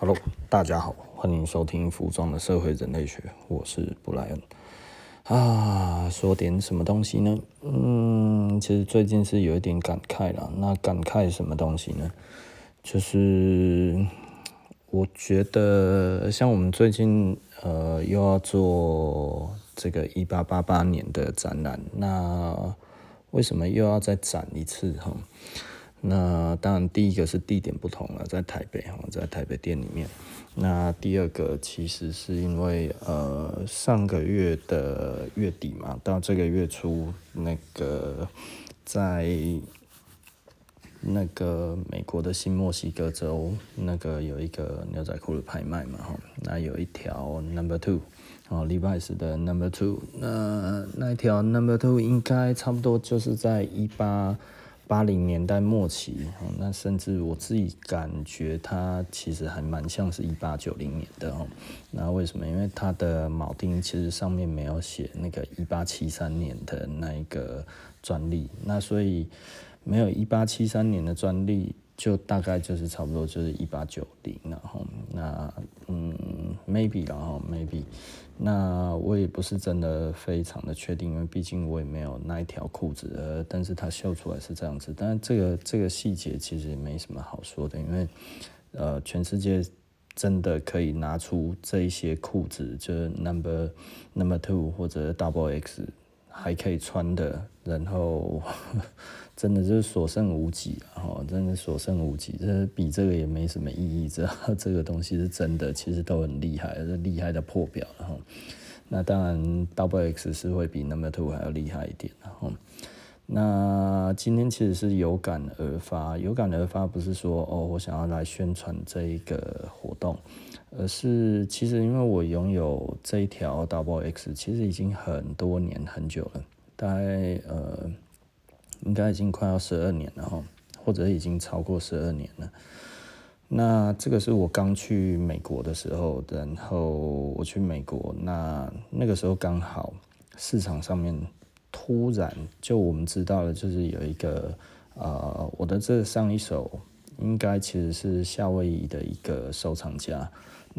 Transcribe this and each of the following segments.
Hello，大家好，欢迎收听服装的社会人类学，我是布莱恩。啊，说点什么东西呢？嗯，其实最近是有一点感慨了。那感慨什么东西呢？就是我觉得，像我们最近呃又要做这个一八八八年的展览，那为什么又要再展一次哈？那当然，第一个是地点不同了，在台北哈，在台北店里面。那第二个其实是因为呃上个月的月底嘛，到这个月初，那个在那个美国的新墨西哥州，那个有一个牛仔裤的拍卖嘛哈，那有一条 Number Two 哦，Levi's 的 Number Two，那那一条 Number Two 应该差不多就是在一八。八零年代末期，那甚至我自己感觉它其实还蛮像是一八九零年的哦。那为什么？因为它的铆钉其实上面没有写那个一八七三年的那一个专利，那所以没有一八七三年的专利。就大概就是差不多就是一八九零，然后那嗯，maybe 然后 maybe，那我也不是真的非常的确定，因为毕竟我也没有那一条裤子，呃，但是它秀出来是这样子，但是这个这个细节其实没什么好说的，因为呃，全世界真的可以拿出这一些裤子，就是 number number two 或者 double X 还可以穿的，然后。真的就是所剩无几啊！哈，真的所剩无几，这比这个也没什么意义。这这个东西是真的，其实都很厉害，是厉害的破表了哈。那当然，Double X 是会比 Number Two 还要厉害一点。哈，那今天其实是有感而发，有感而发不是说哦，我想要来宣传这一个活动，而是其实因为我拥有这一条 Double X，其实已经很多年很久了，大概呃。应该已经快要十二年了哈，或者已经超过十二年了。那这个是我刚去美国的时候，然后我去美国，那那个时候刚好市场上面突然就我们知道了，就是有一个呃，我的这上一手应该其实是夏威夷的一个收藏家。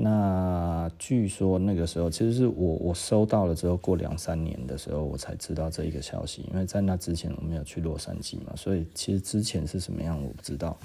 那据说那个时候，其实是我我收到了之后，过两三年的时候，我才知道这一个消息。因为在那之前我没有去洛杉矶嘛，所以其实之前是什么样我不知道。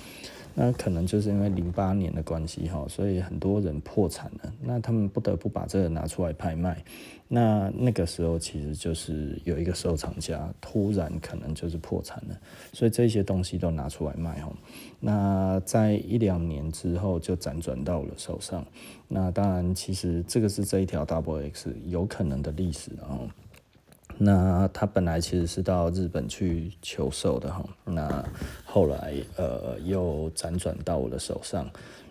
那可能就是因为零八年的关系哈，所以很多人破产了，那他们不得不把这个拿出来拍卖。那那个时候其实就是有一个收藏家突然可能就是破产了，所以这些东西都拿出来卖哈。那在一两年之后就辗转到了手上。那当然，其实这个是这一条 Double X 有可能的历史啊。那他本来其实是到日本去求售的哈，那后来呃又辗转到我的手上，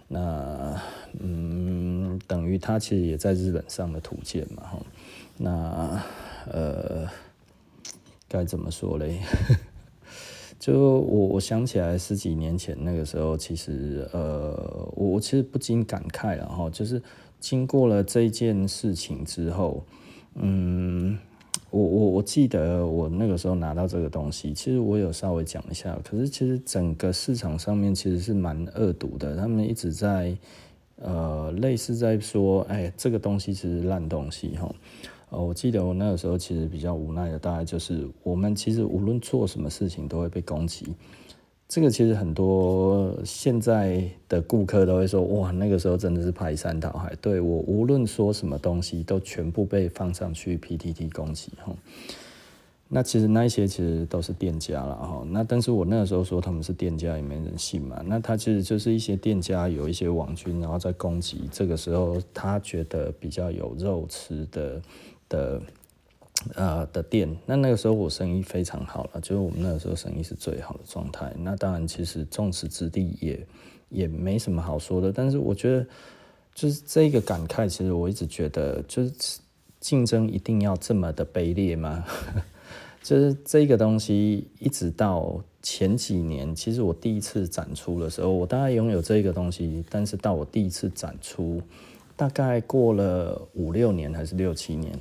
那嗯等于他其实也在日本上的图鉴嘛哈，那呃该怎么说嘞？就我我想起来十几年前那个时候，其实呃我我其实不禁感慨了哈，就是经过了这件事情之后，嗯。我我我记得我那个时候拿到这个东西，其实我有稍微讲一下，可是其实整个市场上面其实是蛮恶毒的，他们一直在呃类似在说，哎，这个东西其实烂东西哈。呃，我记得我那个时候其实比较无奈的，大概就是我们其实无论做什么事情都会被攻击。这个其实很多现在的顾客都会说，哇，那个时候真的是排山倒海。对，我无论说什么东西，都全部被放上去 PTT 攻击哈。那其实那一些其实都是店家了哈。那但是我那个时候说他们是店家，也没人信嘛。那他其实就是一些店家有一些网军，然后在攻击。这个时候他觉得比较有肉吃的的。呃的店，那那个时候我生意非常好了，就是我们那个时候生意是最好的状态。那当然，其实众矢之的也也没什么好说的。但是我觉得，就是这个感慨，其实我一直觉得，就是竞争一定要这么的卑劣吗？就是这个东西，一直到前几年，其实我第一次展出的时候，我大概拥有这个东西，但是到我第一次展出，大概过了五六年还是六七年。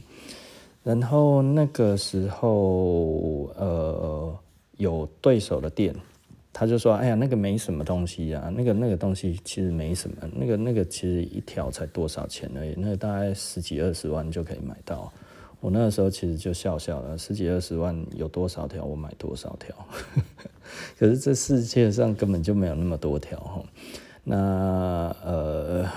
然后那个时候，呃，有对手的店，他就说：“哎呀，那个没什么东西啊，那个那个东西其实没什么，那个那个其实一条才多少钱而已，那个大概十几二十万就可以买到。”我那个时候其实就笑笑了，十几二十万有多少条我买多少条，可是这世界上根本就没有那么多条哈。那呃，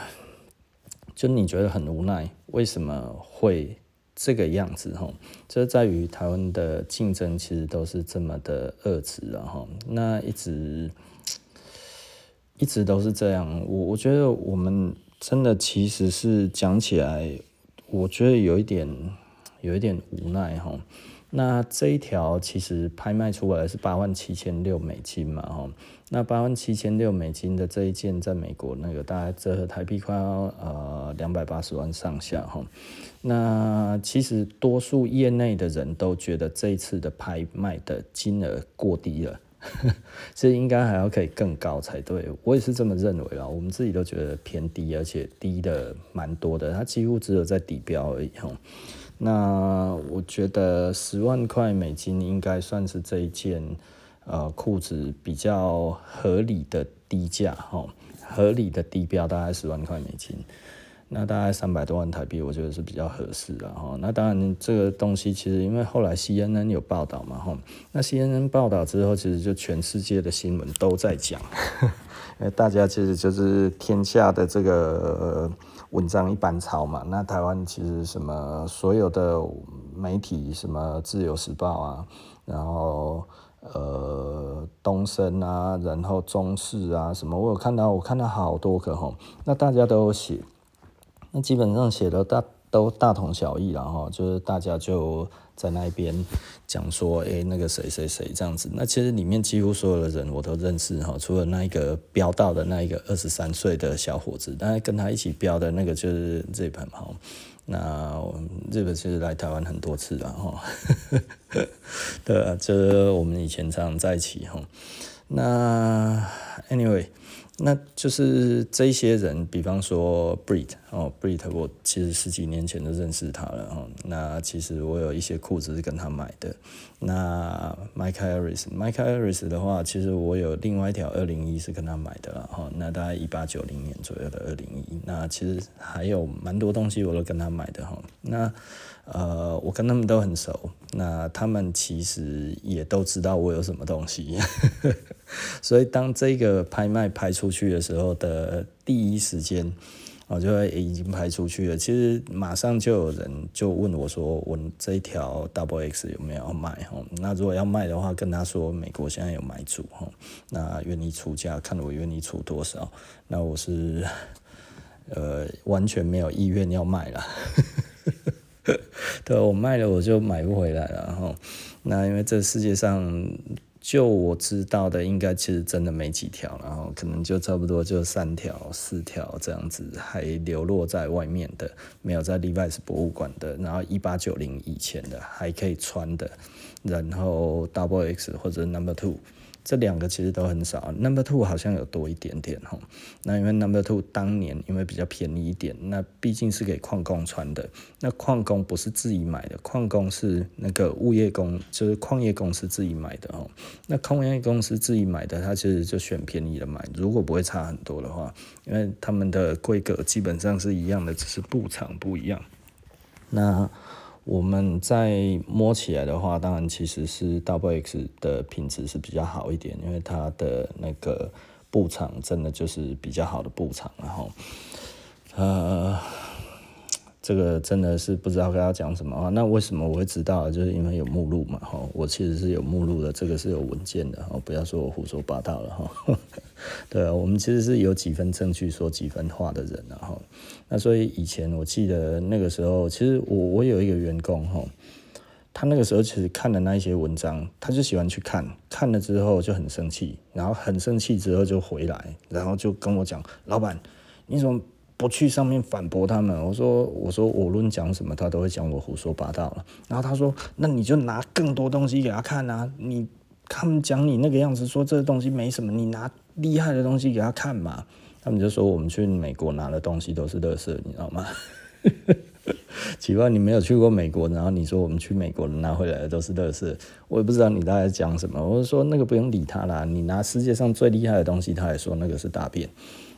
就你觉得很无奈，为什么会这个样子哈？这在于台湾的竞争其实都是这么的恶质了哈，那一直 一直都是这样。我我觉得我们真的其实是讲起来，我觉得有一点。有一点无奈哈，那这一条其实拍卖出来是八万七千六美金嘛哈，那八万七千六美金的这一件在美国那个大概折合台币快要呃两百八十万上下哈，那其实多数业内的人都觉得这一次的拍卖的金额过低了，这应该还要可以更高才对，我也是这么认为啊，我们自己都觉得偏低，而且低的蛮多的，它几乎只有在底标而已。那我觉得十万块美金应该算是这一件呃裤子比较合理的低价哈，合理的低标大概十万块美金，那大概三百多万台币，我觉得是比较合适的哈。那当然这个东西其实因为后来 CNN 有报道嘛哈，那 CNN 报道之后，其实就全世界的新闻都在讲，大家其实就是天下的这个。文章一般抄嘛，那台湾其实什么所有的媒体，什么自由时报啊，然后呃东森啊，然后中视啊，什么我有看到，我看到好多个吼，那大家都写，那基本上写的大都大同小异，了哈就是大家就。在那边讲说，哎、那个谁谁谁这样子，那其实里面几乎所有的人我都认识哈，除了那一个标到的那一个二十三岁的小伙子，但是跟他一起标的那个就是日本哈，那日本其实来台湾很多次了哈，对啊，这我们以前常常在一起哈，那 anyway。那就是这些人，比方说 Brit 哦，Brit 我其实十几年前就认识他了哦。那其实我有一些裤子是跟他买的。那 Mike Harris，Mike Harris 的话，其实我有另外一条二零一是跟他买的了哈。那大概一八九零年左右的二零一。那其实还有蛮多东西我都跟他买的哈。那呃，我跟他们都很熟。那他们其实也都知道我有什么东西。所以当这个拍卖拍出去的时候的第一时间，我就已经拍出去了。其实马上就有人就问我说：“我这一条 Double X 有没有要卖？”，那如果要卖的话，跟他说美国现在有买主，那愿意出价，看我愿意出多少。那我是 呃完全没有意愿要卖了。对，我卖了我就买不回来了。那因为这世界上。就我知道的，应该其实真的没几条，然后可能就差不多就三条、四条这样子，还流落在外面的，没有在 Levi's 博物馆的，然后一八九零以前的还可以穿的，然后 Double X 或者 Number Two。这两个其实都很少，Number Two 好像有多一点点哈。那因为 Number Two 当年因为比较便宜一点，那毕竟是给矿工穿的。那矿工不是自己买的，矿工是那个物业工，就是矿业公司自己买的哦。那矿业公司自己买的，他其实就选便宜的买，如果不会差很多的话，因为他们的规格基本上是一样的，只是布长不一样。那我们在摸起来的话，当然其实是 Double X 的品质是比较好一点，因为它的那个布厂真的就是比较好的布厂，然后，呃。这个真的是不知道该要讲什么啊？那为什么我会知道？就是因为有目录嘛，哈，我其实是有目录的，这个是有文件的，哈，不要说我胡说八道了，哈。对啊，我们其实是有几分证据说几分话的人，然后，那所以以前我记得那个时候，其实我我有一个员工，哈，他那个时候其实看了那一些文章，他就喜欢去看，看了之后就很生气，然后很生气之后就回来，然后就跟我讲，老板，你怎么？不去上面反驳他们，我说我说我论讲什么，他都会讲我胡说八道了。然后他说，那你就拿更多东西给他看啊！你他们讲你那个样子，说这东西没什么，你拿厉害的东西给他看嘛。他们就说我们去美国拿的东西都是垃圾，你知道吗？奇怪，你没有去过美国，然后你说我们去美国拿回来的都是垃圾，我也不知道你大概讲什么。我就说那个不用理他啦，你拿世界上最厉害的东西，他还说那个是大便。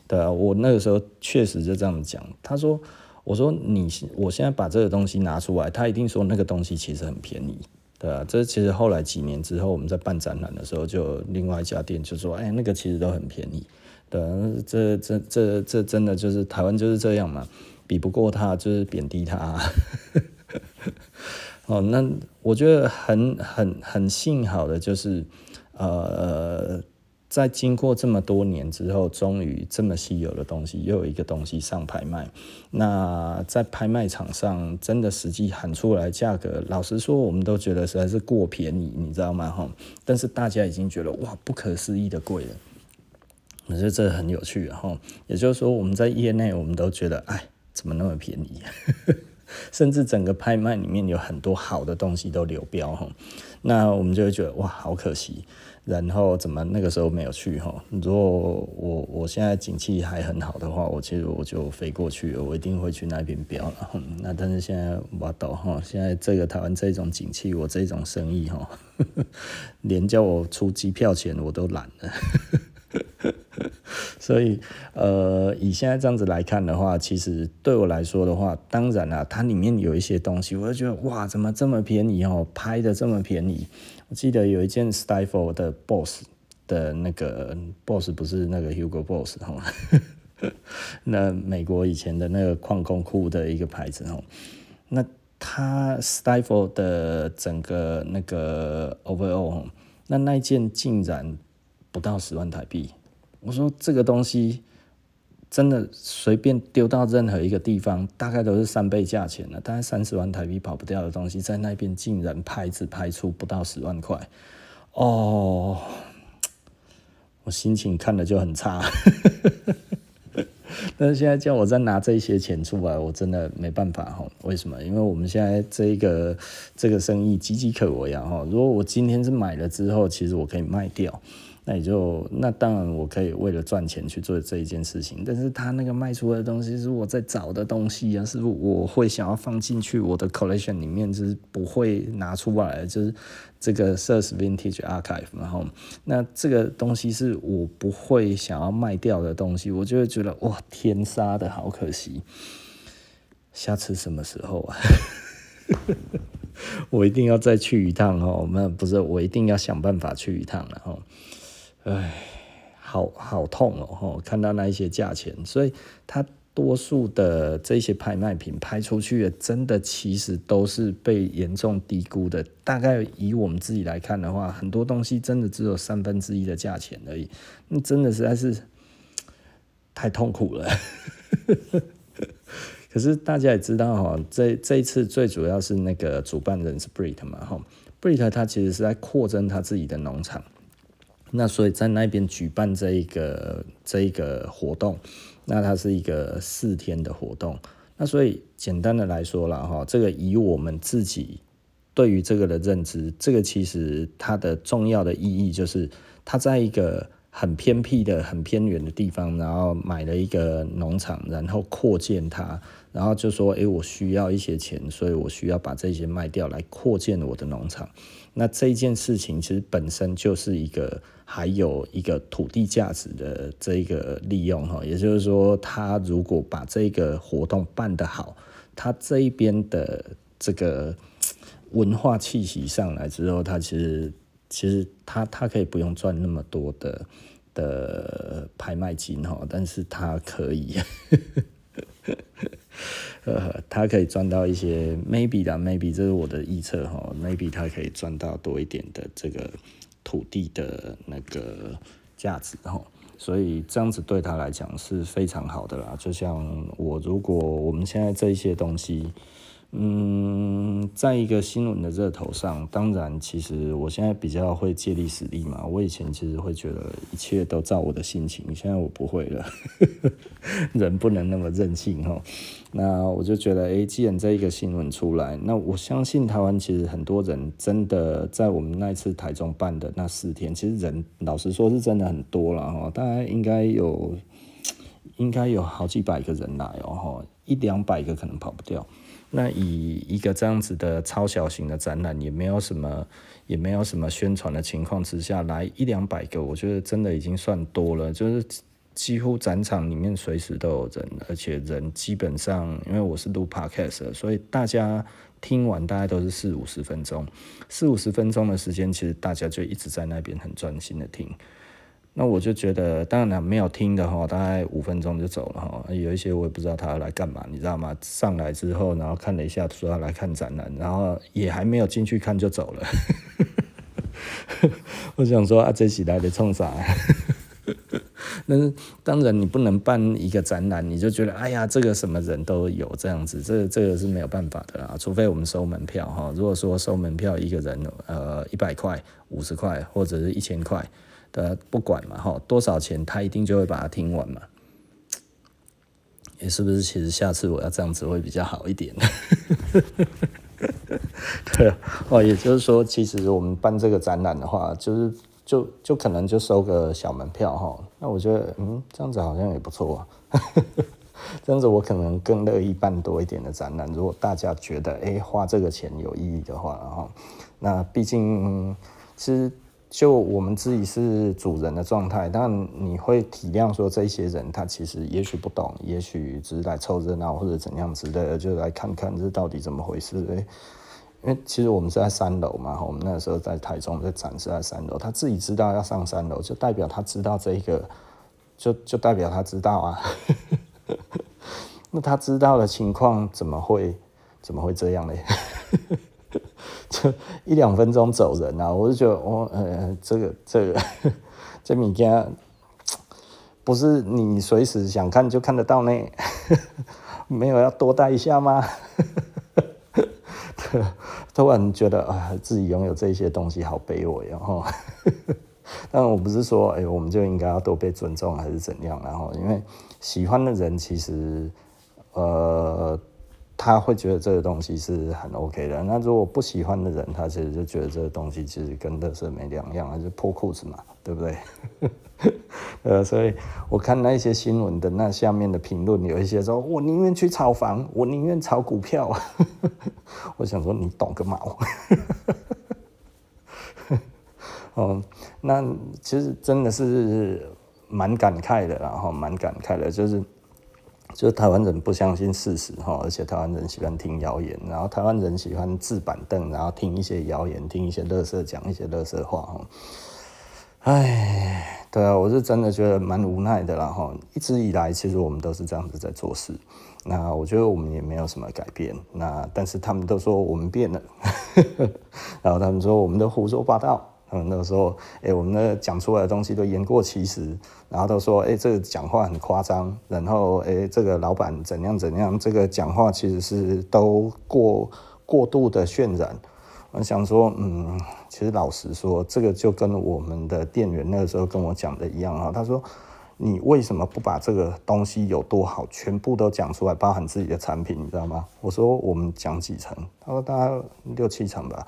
对啊，我那个时候确实就这样讲。他说，我说你，我现在把这个东西拿出来，他一定说那个东西其实很便宜。对啊，这其实后来几年之后，我们在办展览的时候，就另外一家店就说，哎，那个其实都很便宜。对，这这这这真的就是台湾就是这样嘛，比不过他就是贬低他。哦，那我觉得很很很幸好的就是，呃。在经过这么多年之后，终于这么稀有的东西又有一个东西上拍卖。那在拍卖场上，真的实际喊出来价格，老实说，我们都觉得实在是过便宜，你知道吗？哈，但是大家已经觉得哇，不可思议的贵了。我觉得这很有趣哈。也就是说，我们在业内，我们都觉得，哎，怎么那么便宜？甚至整个拍卖里面有很多好的东西都流标哈。那我们就会觉得哇，好可惜。然后怎么那个时候没有去哈？如果我我现在景气还很好的话，我其实我就飞过去，我一定会去那边标了。那但是现在我懂哈，现在这个台湾这种景气，我这种生意哈，连叫我出机票钱我都懒了。所以呃，以现在这样子来看的话，其实对我来说的话，当然啦，它里面有一些东西，我就觉得哇，怎么这么便宜哦？拍的这么便宜。我记得有一件 s t i f l e 的 Boss 的那个 Boss 不是那个 Hugo Boss 哈，那美国以前的那个矿工裤的一个牌子哈，那它 s t i f l e 的整个那个 Overall，那那一件竟然不到十万台币，我说这个东西。真的随便丢到任何一个地方，大概都是三倍价钱了。大概三十万台币跑不掉的东西，在那边竟然拍只拍出不到十万块，哦，我心情看了就很差。但是现在叫我再拿这些钱出来，我真的没办法哈。为什么？因为我们现在这个这个生意岌岌可危啊哈。如果我今天是买了之后，其实我可以卖掉。那也就那当然，我可以为了赚钱去做这一件事情，但是他那个卖出的东西是我在找的东西啊，是我会想要放进去我的 collection 里面，就是不会拿出来，就是这个 Sears Vintage Archive，然后那这个东西是我不会想要卖掉的东西，我就会觉得哇，天杀的好可惜，下次什么时候啊？我一定要再去一趟哦，那不是我一定要想办法去一趟了哦。唉，好好痛哦！看到那一些价钱，所以它多数的这些拍卖品拍出去的，真的其实都是被严重低估的。大概以我们自己来看的话，很多东西真的只有三分之一的价钱而已。那真的实在是太痛苦了。可是大家也知道哈，这这一次最主要是那个主办人是 Brit 嘛，哈，Brit 他其实是在扩增他自己的农场。那所以在那边举办这一个这一个活动，那它是一个四天的活动。那所以简单的来说了哈，这个以我们自己对于这个的认知，这个其实它的重要的意义就是，它在一个很偏僻的、很偏远的地方，然后买了一个农场，然后扩建它，然后就说，诶，我需要一些钱，所以我需要把这些卖掉来扩建我的农场。那这件事情其实本身就是一个还有一个土地价值的这一个利用哈，也就是说，他如果把这个活动办得好，他这一边的这个文化气息上来之后，他其实其实他他可以不用赚那么多的的拍卖金哈，但是他可以。呃，他可以赚到一些 maybe 的 maybe，这是我的预测哈，maybe 他可以赚到多一点的这个土地的那个价值哈，所以这样子对他来讲是非常好的啦。就像我，如果我们现在这一些东西。嗯，在一个新闻的热头上，当然，其实我现在比较会借力使力嘛。我以前其实会觉得一切都照我的心情，现在我不会了，人不能那么任性哈。那我就觉得，哎，既然这一个新闻出来，那我相信台湾其实很多人真的在我们那一次台中办的那四天，其实人老实说是真的很多了哈，大概应该有。应该有好几百个人来哦，一两百个可能跑不掉。那以一个这样子的超小型的展览，也没有什么，也没有什么宣传的情况之下，来一两百个，我觉得真的已经算多了。就是几乎展场里面随时都有人，而且人基本上，因为我是录 podcast，所以大家听完大概都是四五十分钟，四五十分钟的时间，其实大家就一直在那边很专心的听。那我就觉得，当然没有听的话，大概五分钟就走了哈。有一些我也不知道他要来干嘛，你知道吗？上来之后，然后看了一下，说要来看展览，然后也还没有进去看就走了。我想说啊，这起来的冲啥？但是当然你不能办一个展览，你就觉得哎呀，这个什么人都有这样子，这这个是没有办法的啦。除非我们收门票哈，如果说收门票一个人呃一百块、五十块或者是一千块。呃，不管嘛，哈，多少钱他一定就会把它听完嘛。也是不是？其实下次我要这样子会比较好一点。对，哦，也就是说，其实我们办这个展览的话，就是就就可能就收个小门票哈。那我觉得，嗯，这样子好像也不错啊。这样子我可能更乐意办多一点的展览。如果大家觉得，哎，花这个钱有意义的话，然后，那毕竟其实。就我们自己是主人的状态，但你会体谅说这些人他其实也许不懂，也许只是来凑热闹或者怎样之类的，就来看看这到底怎么回事。因为其实我们是在三楼嘛，我们那时候在台中在展示在三楼，他自己知道要上三楼，就代表他知道这一个，就就代表他知道啊。那他知道的情况怎么会怎么会这样呢？就一两分钟走人啊！我就觉得，哦，呃，这个这个这物件不是你随时想看就看得到呢？没有要多待一下吗？突然觉得啊，自己拥有这些东西好卑微哦。但我不是说，哎，我们就应该要多被尊重还是怎样？然后，因为喜欢的人其实，呃。他会觉得这个东西是很 OK 的。那如果不喜欢的人，他其实就觉得这个东西其实跟乐色没两样，还是破裤子嘛，对不对？呃，所以我看那些新闻的那下面的评论，有一些说：“我宁愿去炒房，我宁愿炒股票。”我想说，你懂个毛？哦，那其实真的是蛮感慨的，然后蛮感慨的，就是。就是台湾人不相信事实哈，而且台湾人喜欢听谣言，然后台湾人喜欢置板凳，然后听一些谣言，听一些垃圾，讲一些垃圾话哈。哎，对啊，我是真的觉得蛮无奈的啦哈。一直以来，其实我们都是这样子在做事，那我觉得我们也没有什么改变。那但是他们都说我们变了，然后他们说我们都胡说八道。嗯，那个时候，哎、我们那讲出来的东西都言过其实，然后都说，哎、这个讲话很夸张，然后，哎、这个老板怎样怎样，这个讲话其实是都过过度的渲染。我想说，嗯，其实老实说，这个就跟我们的店员那个时候跟我讲的一样啊。他说，你为什么不把这个东西有多好，全部都讲出来，包含自己的产品，你知道吗？我说我们讲几层，他说大概六七层吧。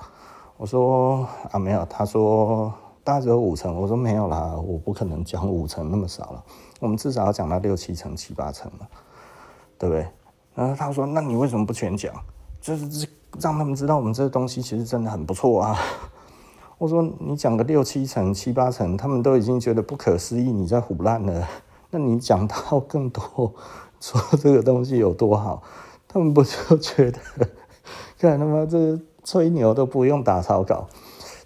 我说啊，没有，他说大概只有五成。我说没有啦，我不可能讲五成那么少了，我们至少要讲到六七成、七八成嘛，对不对？然后他说，那你为什么不全讲？就是让他们知道我们这个东西其实真的很不错啊。我说你讲个六七成、七八成，他们都已经觉得不可思议，你在唬烂了。那你讲到更多，说这个东西有多好，他们不就觉得，看他妈这。吹牛都不用打草稿，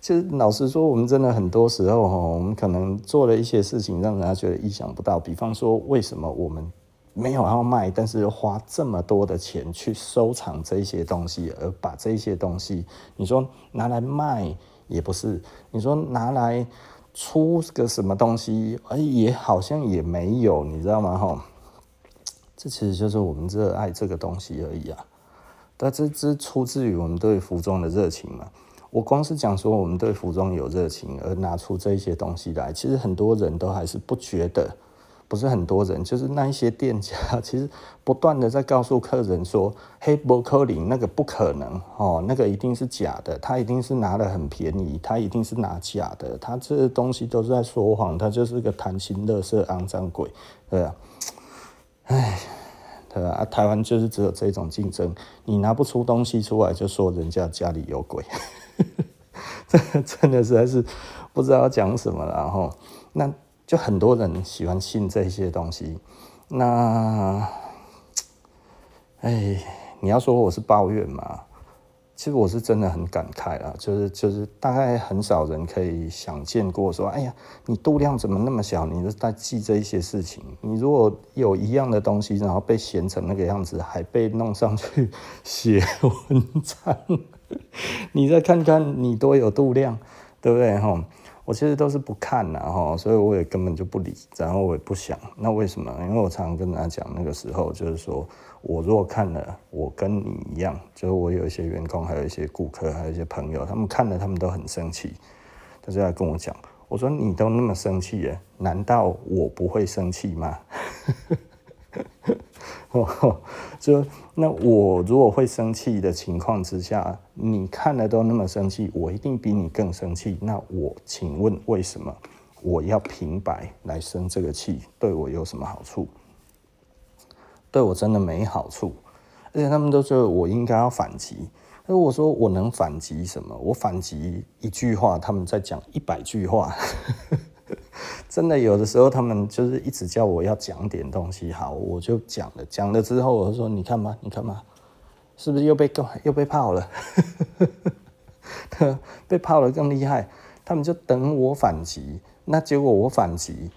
其实老实说，我们真的很多时候哈，我们可能做了一些事情，让人家觉得意想不到。比方说，为什么我们没有要卖，但是花这么多的钱去收藏这些东西，而把这些东西，你说拿来卖也不是，你说拿来出个什么东西，哎，也好像也没有，你知道吗？哈，这其实就是我们热爱这个东西而已啊。但这这出自于我们对服装的热情嘛？我光是讲说我们对服装有热情，而拿出这些东西来，其实很多人都还是不觉得，不是很多人，就是那一些店家，其实不断的在告诉客人说，黑波克林那个不可能哦，那个一定是假的，他一定是拿的很便宜，他一定是拿假的，他这东西都是在说谎，他就是个贪心、乐色、肮脏鬼，对啊。哎，对？啊，台湾就是只有这种竞争，你拿不出东西出来，就说人家家里有鬼，这 真的实在是不知道讲什么了。然后，那就很多人喜欢信这些东西。那，哎，你要说我是抱怨嘛？其实我是真的很感慨啦，就是就是大概很少人可以想见过说，哎呀，你度量怎么那么小？你是在记这一些事情？你如果有一样的东西，然后被闲成那个样子，还被弄上去写文章，你再看看你多有度量，对不对？哈。我其实都是不看的哈，所以我也根本就不理，然后我也不想。那为什么？因为我常常跟大家讲，那个时候就是说，我如果看了，我跟你一样，就是我有一些员工，还有一些顾客，还有一些朋友，他们看了，他们都很生气，他就来跟我讲，我说你都那么生气耶，难道我不会生气吗？就那我如果会生气的情况之下，你看了都那么生气，我一定比你更生气。那我请问为什么我要平白来生这个气？对我有什么好处？对我真的没好处。而且他们都说我应该要反击。那我说我能反击什么？我反击一句话，他们在讲一百句话。真的有的时候，他们就是一直叫我要讲点东西，好，我就讲了。讲了之后，我就说：“你看嘛，你看嘛，是不是又被更又被泡了？被泡了更厉害。”他们就等我反击，那结果我反击，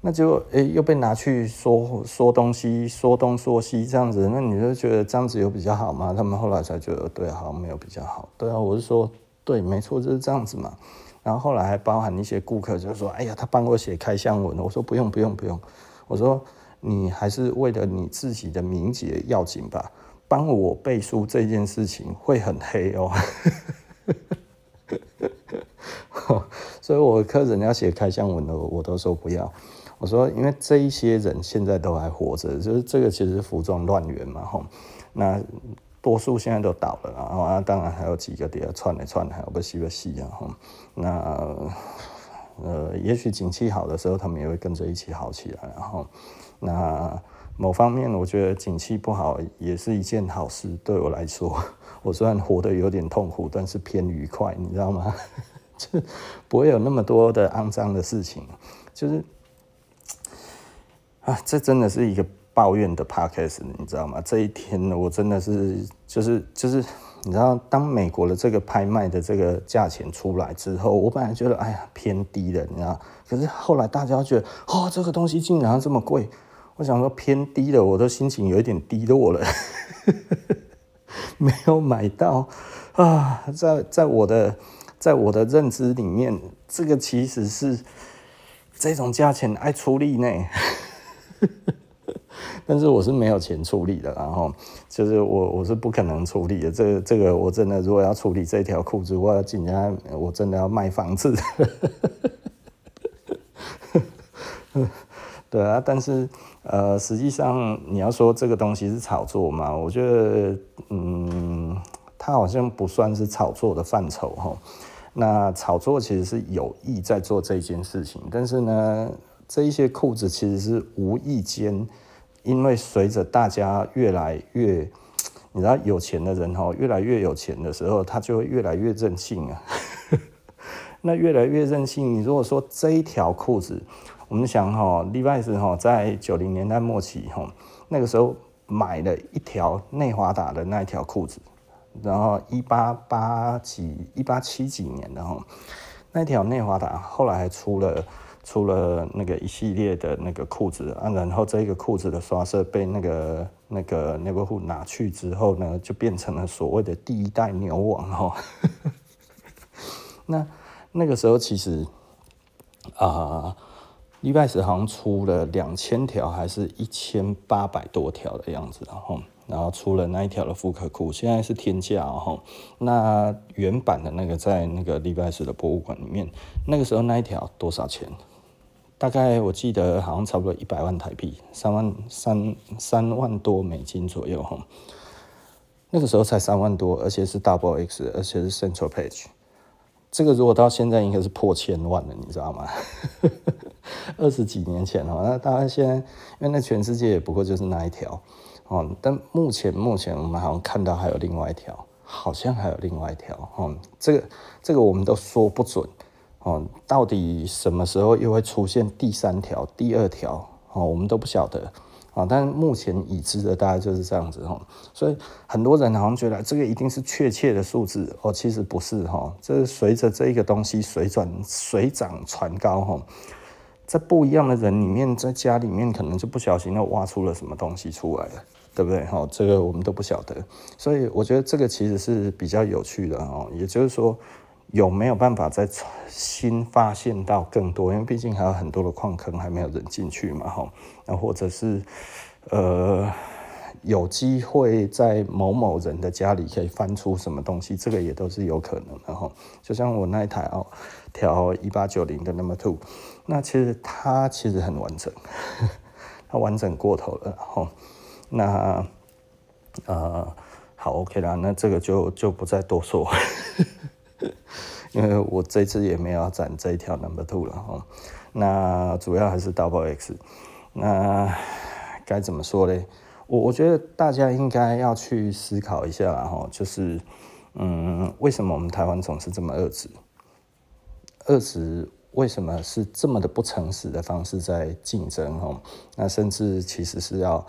那结果诶又被拿去说说东西，说东说西这样子。那你就觉得这样子有比较好吗？他们后来才觉得对，好像没有比较好。对啊，我是说对，没错，就是这样子嘛。然后后来还包含一些顾客，就说：“哎呀，他帮我写开箱文。”我说：“不用，不用，不用。”我说：“你还是为了你自己的名节要紧吧，帮我背书这件事情会很黑哦。”所以，我客人要写开箱文的，我都说不要。我说：“因为这一些人现在都还活着，就是这个其实是服装乱源嘛，吼。那。”多数现在都倒了，然后啊，当然还有几个底下串来串，还有不细不细啊。那呃，也许景气好的时候，他们也会跟着一起好起来。然后，那某方面，我觉得景气不好也是一件好事。对我来说，我虽然活得有点痛苦，但是偏愉快，你知道吗？就不会有那么多的肮脏的事情。就是啊，这真的是一个。抱怨的 podcast 你知道吗？这一天呢，我真的是就是就是，你知道，当美国的这个拍卖的这个价钱出来之后，我本来觉得哎呀偏低了，你知道，可是后来大家觉得哦，这个东西竟然这么贵，我想说偏低了，我的心情有一点低落了，没有买到啊，在在我的在我的认知里面，这个其实是这种价钱爱出力呢。但是我是没有钱处理的，然后就是我我是不可能处理的。这个这个我真的如果要处理这条裤子，我要进家我真的要卖房子。对啊，但是呃，实际上你要说这个东西是炒作嘛？我觉得嗯，它好像不算是炒作的范畴哈。那炒作其实是有意在做这件事情，但是呢，这一些裤子其实是无意间。因为随着大家越来越，你知道有钱的人哈，越来越有钱的时候，他就会越来越任性啊。那越来越任性，你如果说这一条裤子，我们想哈，Levi's 哈，在九零年代末期哈，那个时候买了一条内华达的那一条裤子，然后一八八几、一八七几年的哈，那条内华达后来还出了。出了那个一系列的那个裤子啊，然后这一个裤子的刷色被那个那个 Neighborhood 拿去之后呢，就变成了所谓的第一代牛王哈。那那个时候其实啊，Levi's 好像出了两千条还是一千八百多条的样子，然后然后出了那一条的复刻裤，现在是天价哈。那原版的那个在那个 Levi's 的博物馆里面，那个时候那一条多少钱？大概我记得好像差不多一百万台币，三万三三万多美金左右哈。那个时候才三万多，而且是 Double X，而且是 Central Page。这个如果到现在应该是破千万了，你知道吗？二十几年前哦，那当然现在，因为那全世界也不过就是那一条哦。但目前目前我们好像看到还有另外一条，好像还有另外一条哦。这个这个我们都说不准哦，到底什么时候又会出现第三条、第二条哦，我们都不晓得。啊，但目前已知的大概就是这样子哈，所以很多人好像觉得这个一定是确切的数字哦，其实不是哈，这随着这个东西水转水涨船高哈，在不一样的人里面，在家里面可能就不小心又挖出了什么东西出来了，对不对哈？这个我们都不晓得，所以我觉得这个其实是比较有趣的哦，也就是说。有没有办法再新发现到更多？因为毕竟还有很多的矿坑还没有人进去嘛，哈。那或者是呃，有机会在某某人的家里可以翻出什么东西，这个也都是有可能的哈。就像我那一台哦，调一八九零的 Number Two，那其实它其实很完整，它完整过头了哈。那呃，好 OK 啦，那这个就就不再多说。因为我这次也没有要斩这一条 number two 了哈，那主要还是 double X，那该怎么说呢？我我觉得大家应该要去思考一下哈，就是嗯，为什么我们台湾总是这么恶质？恶质为什么是这么的不诚实的方式在竞争哈？那甚至其实是要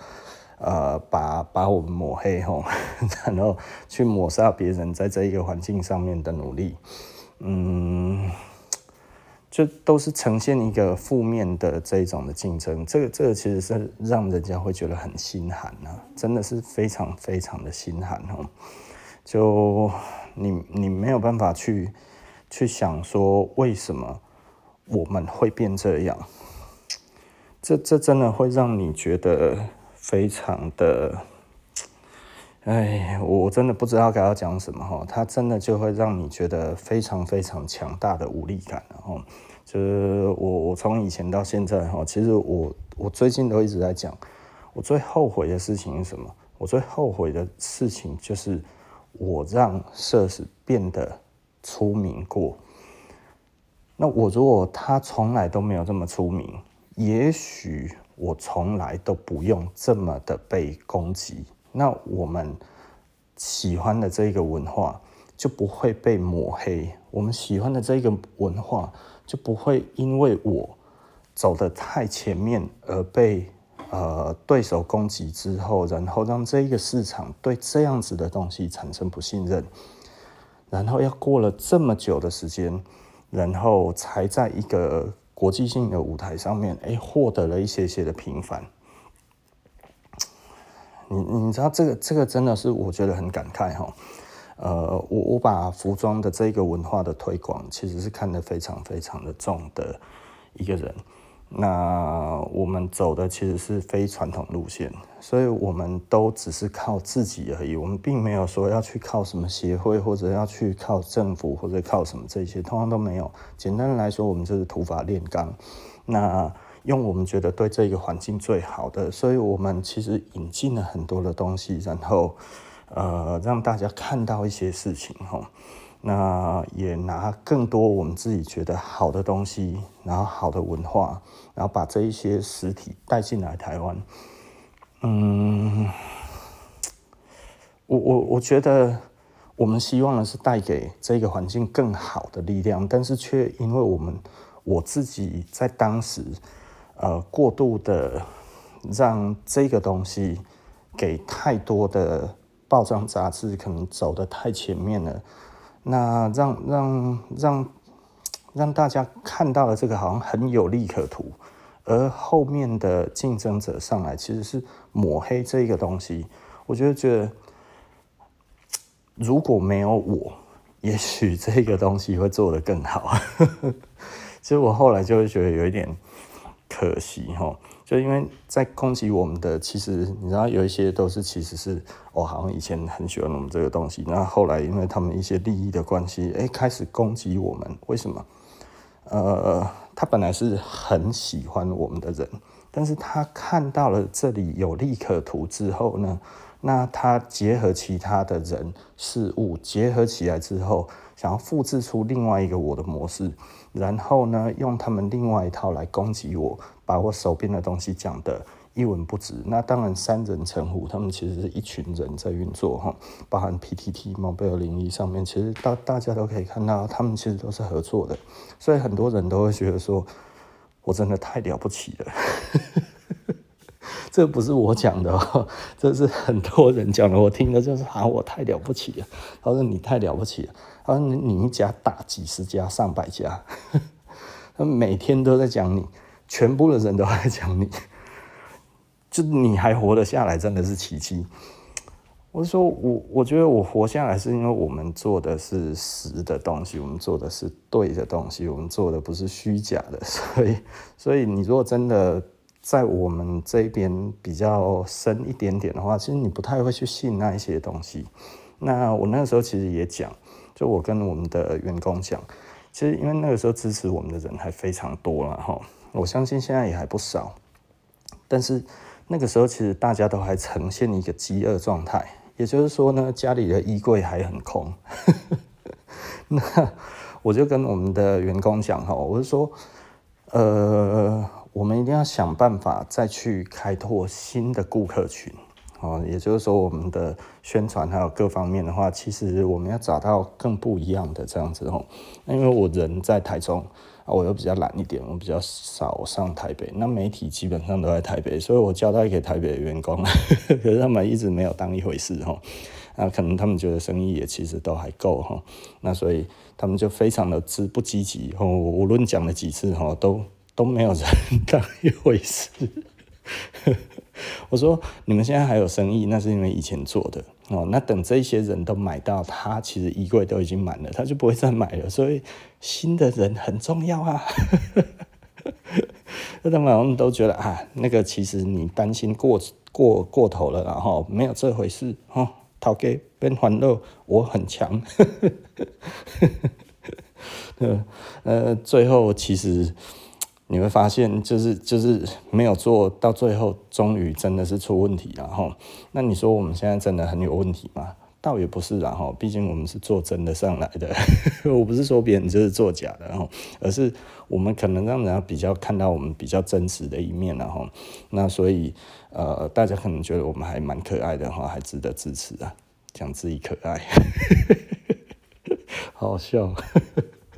呃把把我们抹黑吼，然后去抹杀别人在这一个环境上面的努力。嗯，就都是呈现一个负面的这种的竞争，这个这个其实是让人家会觉得很心寒啊，真的是非常非常的心寒哦。就你你没有办法去去想说为什么我们会变这样，这这真的会让你觉得非常的。哎，我真的不知道该要讲什么哈，它真的就会让你觉得非常非常强大的无力感，然后就是我我从以前到现在哈，其实我我最近都一直在讲，我最后悔的事情是什么？我最后悔的事情就是我让社死变得出名过。那我如果他从来都没有这么出名，也许我从来都不用这么的被攻击。那我们喜欢的这个文化就不会被抹黑，我们喜欢的这个文化就不会因为我走得太前面而被呃对手攻击之后，然后让这一个市场对这样子的东西产生不信任，然后要过了这么久的时间，然后才在一个国际性的舞台上面，哎，获得了一些些的平凡。你你知道这个这个真的是我觉得很感慨哈，呃，我我把服装的这个文化的推广其实是看得非常非常的重的一个人，那我们走的其实是非传统路线，所以我们都只是靠自己而已，我们并没有说要去靠什么协会或者要去靠政府或者靠什么这些，通常都没有。简单的来说，我们就是土法炼钢。那用我们觉得对这个环境最好的，所以我们其实引进了很多的东西，然后呃让大家看到一些事情。那也拿更多我们自己觉得好的东西，然后好的文化，然后把这一些实体带进来台湾。嗯，我我我觉得我们希望的是带给这个环境更好的力量，但是却因为我们我自己在当时。呃，过度的让这个东西给太多的报章杂志可能走得太前面了，那让让让让大家看到了这个好像很有利可图，而后面的竞争者上来其实是抹黑这个东西。我觉得觉得如果没有我，也许这个东西会做得更好。其实我后来就会觉得有一点。可惜哈，就因为在攻击我们的，其实你知道有一些都是其实是我、好像以前很喜欢我们这个东西，那后来因为他们一些利益的关系，哎，开始攻击我们。为什么？呃，他本来是很喜欢我们的人，但是他看到了这里有利可图之后呢，那他结合其他的人事物结合起来之后，想要复制出另外一个我的模式，然后呢，用他们另外一套来攻击我，把我手边的东西讲得一文不值。那当然，三人成虎，他们其实是一群人在运作哈，包含 PTT、猫背二零一上面，其实大大家都可以看到，他们其实都是合作的，所以很多人都会觉得说，我真的太了不起了。这不是我讲的，这是很多人讲的。我听的就是啊，我太了不起了。他说你太了不起了。他说你一家打几十家、上百家，他每天都在讲你，全部的人都在讲你，就你还活得下来，真的是奇迹。我说我，我觉得我活下来是因为我们做的是实的东西，我们做的是对的东西，我们做的不是虚假的。所以，所以你如果真的。在我们这边比较深一点点的话，其实你不太会去信那一些东西。那我那个时候其实也讲，就我跟我们的员工讲，其实因为那个时候支持我们的人还非常多了哈，我相信现在也还不少。但是那个时候其实大家都还呈现一个饥饿状态，也就是说呢，家里的衣柜还很空。那我就跟我们的员工讲哈，我就说，呃。我们一定要想办法再去开拓新的顾客群，哦，也就是说，我们的宣传还有各方面的话，其实我们要找到更不一样的这样子哦。那因为我人在台中啊，我又比较懒一点，我比较少上台北。那媒体基本上都在台北，所以我交代给台北的员工，可是他们一直没有当一回事哈。那可能他们觉得生意也其实都还够哈。那所以他们就非常的之不积极哦。无论讲了几次哈，都。都没有人 当一回事。我说你们现在还有生意，那是因为以前做的哦。那等这些人都买到，他其实衣柜都已经满了，他就不会再买了。所以新的人很重要啊。那他们都觉得啊，那个其实你担心过过过头了，然后没有这回事哦。讨给变欢乐，我很强。呃，最后其实。你会发现，就是就是没有做到最后，终于真的是出问题了哈。那你说我们现在真的很有问题吗？倒也不是啦哈，毕竟我们是做真的上来的。我不是说别人就是做假的哈，而是我们可能让人家比较看到我们比较真实的一面了哈。那所以呃，大家可能觉得我们还蛮可爱的哈，还值得支持啊。讲自己可爱，好好笑。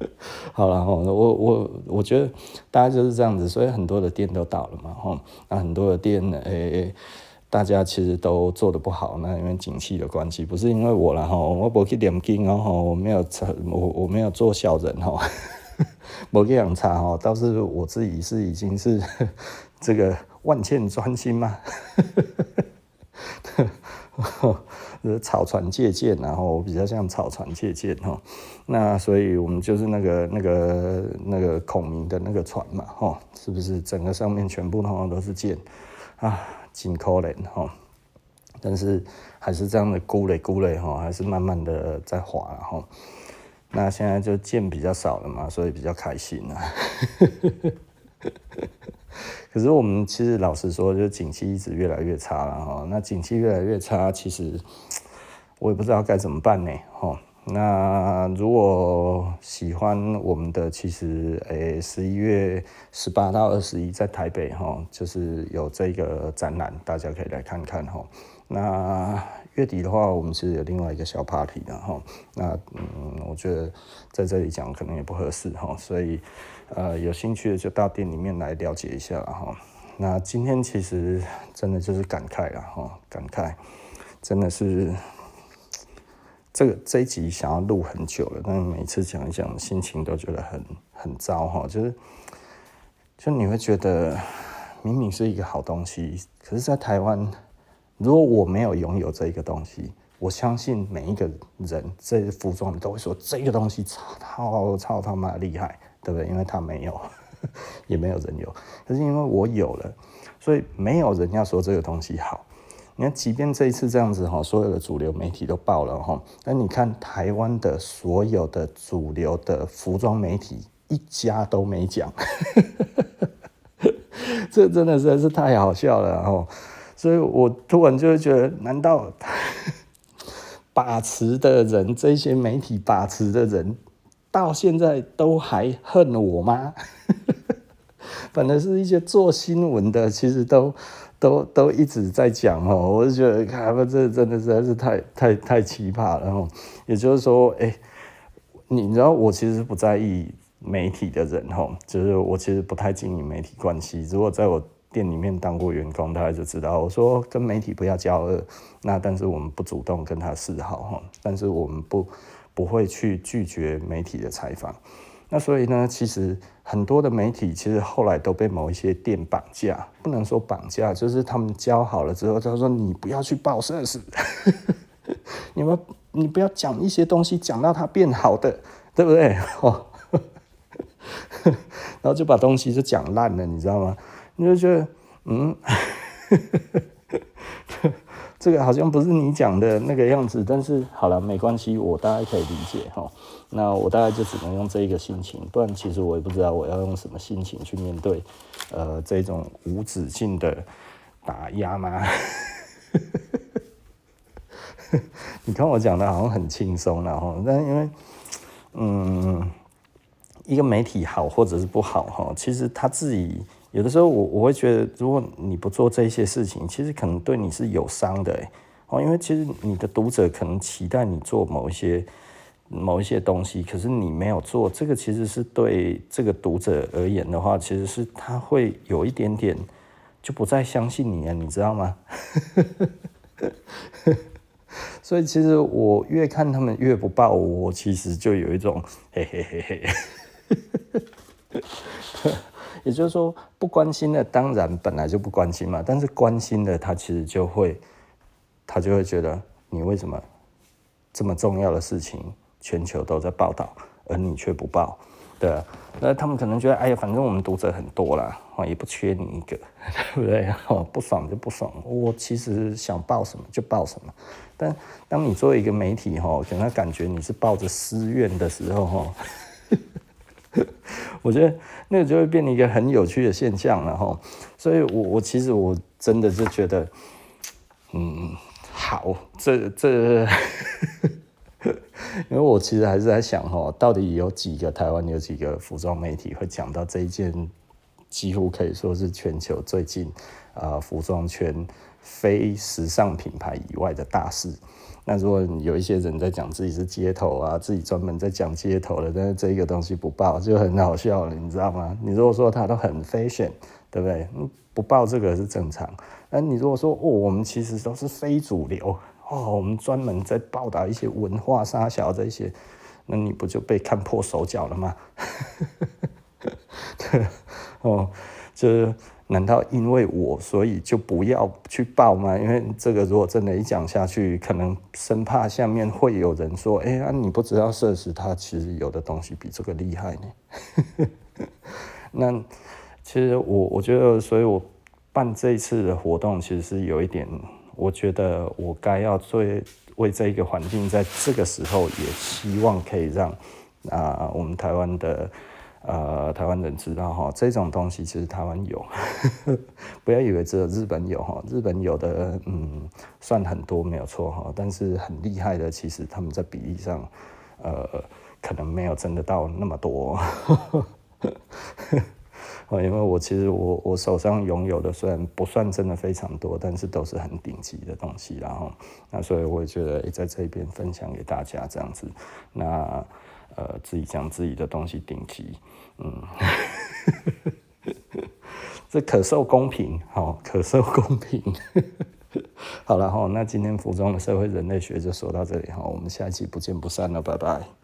好了哈，我我我觉得大家就是这样子，所以很多的店都倒了嘛哈。那很多的店呢，诶、欸，大家其实都做得不好，那因为景气的关系，不是因为我了吼，我不去点金哦，我没有我我没有做小人吼，没这样差哈，倒是我自己是已经是 这个万箭穿心嘛。就 是草船借箭，然后我比较像草船借箭哈，那所以我们就是那个那个那个孔明的那个船嘛哈，是不是整个上面全部通通都是箭啊？真可怜哈，但是还是这样的咕嘞咕嘞哈，还是慢慢的在滑哈。那现在就箭比较少了嘛，所以比较开心啊。可是我们其实老实说，就是景气一直越来越差了哈。那景气越来越差，其实我也不知道该怎么办呢哈。那如果喜欢我们的，其实诶，十一月十八到二十一在台北哈，就是有这个展览，大家可以来看看哈。那月底的话，我们其实有另外一个小 party 的哈。那嗯，我觉得在这里讲可能也不合适哈，所以。呃，有兴趣的就到店里面来了解一下哈。那今天其实真的就是感慨了哈，感慨真的是这个这一集想要录很久了，但是每次讲一讲，心情都觉得很很糟哈。就是就你会觉得明明是一个好东西，可是，在台湾，如果我没有拥有这一个东西，我相信每一个人这服装都会说这个东西超超超他妈厉害。对不对？因为他没有，也没有人有，可是因为我有了，所以没有人要说这个东西好。你看，即便这一次这样子哈，所有的主流媒体都报了哈，那你看台湾的所有的主流的服装媒体一家都没讲，这真的实在是太好笑了哈。所以我突然就会觉得，难道 把持的人，这些媒体把持的人，到现在都还恨我吗？反正是一些做新闻的，其实都都都一直在讲哦，我就觉得，他们，这真的实在是太太太奇葩了。也就是说，哎，你知道，我其实不在意媒体的人哈，就是我其实不太经营媒体关系。如果在我店里面当过员工，大家就知道，我说跟媒体不要交恶。那但是我们不主动跟他示好哈，但是我们不不会去拒绝媒体的采访。那所以呢，其实很多的媒体其实后来都被某一些店绑架，不能说绑架，就是他们交好了之后，他说你不要去报社死，你们你不要讲一些东西讲到它变好的，对不对？哦，然后就把东西就讲烂了，你知道吗？你就觉得嗯。这个好像不是你讲的那个样子，但是好了，没关系，我大概可以理解哈。那我大概就只能用这一个心情，不然其实我也不知道我要用什么心情去面对，呃，这种无止境的打压吗？你看我讲的好像很轻松了哈，但因为，嗯，一个媒体好或者是不好哈，其实他自己。有的时候我我会觉得，如果你不做这些事情，其实可能对你是有伤的哦，因为其实你的读者可能期待你做某一些某一些东西，可是你没有做，这个其实是对这个读者而言的话，其实是他会有一点点就不再相信你了，你知道吗？所以其实我越看他们越不报我，我其实就有一种嘿嘿嘿嘿。也就是说，不关心的当然本来就不关心嘛，但是关心的他其实就会，他就会觉得你为什么这么重要的事情全球都在报道，而你却不报，对啊，那他们可能觉得，哎呀，反正我们读者很多啦，也不缺你一个，对不对？不爽就不爽，我其实想报什么就报什么，但当你作为一个媒体哈，给他感觉你是抱着私怨的时候哈。我觉得那个就会变成一个很有趣的现象了哈，所以我我其实我真的就觉得，嗯，好，这这，因为我其实还是在想哈，到底有几个台湾有几个服装媒体会讲到这一件几乎可以说是全球最近啊、服装圈非时尚品牌以外的大事。那如果有一些人在讲自己是街头啊，自己专门在讲街头的，但是这个东西不报就很好笑了，你知道吗？你如果说他都很 fashion，对不对？不报这个是正常。那你如果说哦，我们其实都是非主流哦，我们专门在报道一些文化沙小这些，那你不就被看破手脚了吗？对哦，就是。难道因为我，所以就不要去报吗？因为这个如果真的一讲下去，可能生怕下面会有人说：“哎呀，你不知道设施它其实有的东西比这个厉害呢。”那其实我我觉得，所以我办这一次的活动，其实是有一点，我觉得我该要做为这一个环境，在这个时候也希望可以让啊、我们台湾的。呃，台湾人知道哈，这种东西其实台湾有，不要以为只有日本有哈，日本有的嗯算很多没有错哈，但是很厉害的其实他们在比例上，呃，可能没有真的到那么多，因为我其实我我手上拥有的虽然不算真的非常多，但是都是很顶级的东西，然后那所以我觉得也在这边分享给大家这样子，那。呃，自己将自己的东西顶级，嗯，这可受公平，好，可受公平。好了哈，那今天服装的社会人类学就说到这里哈，我们下一期不见不散了，拜拜。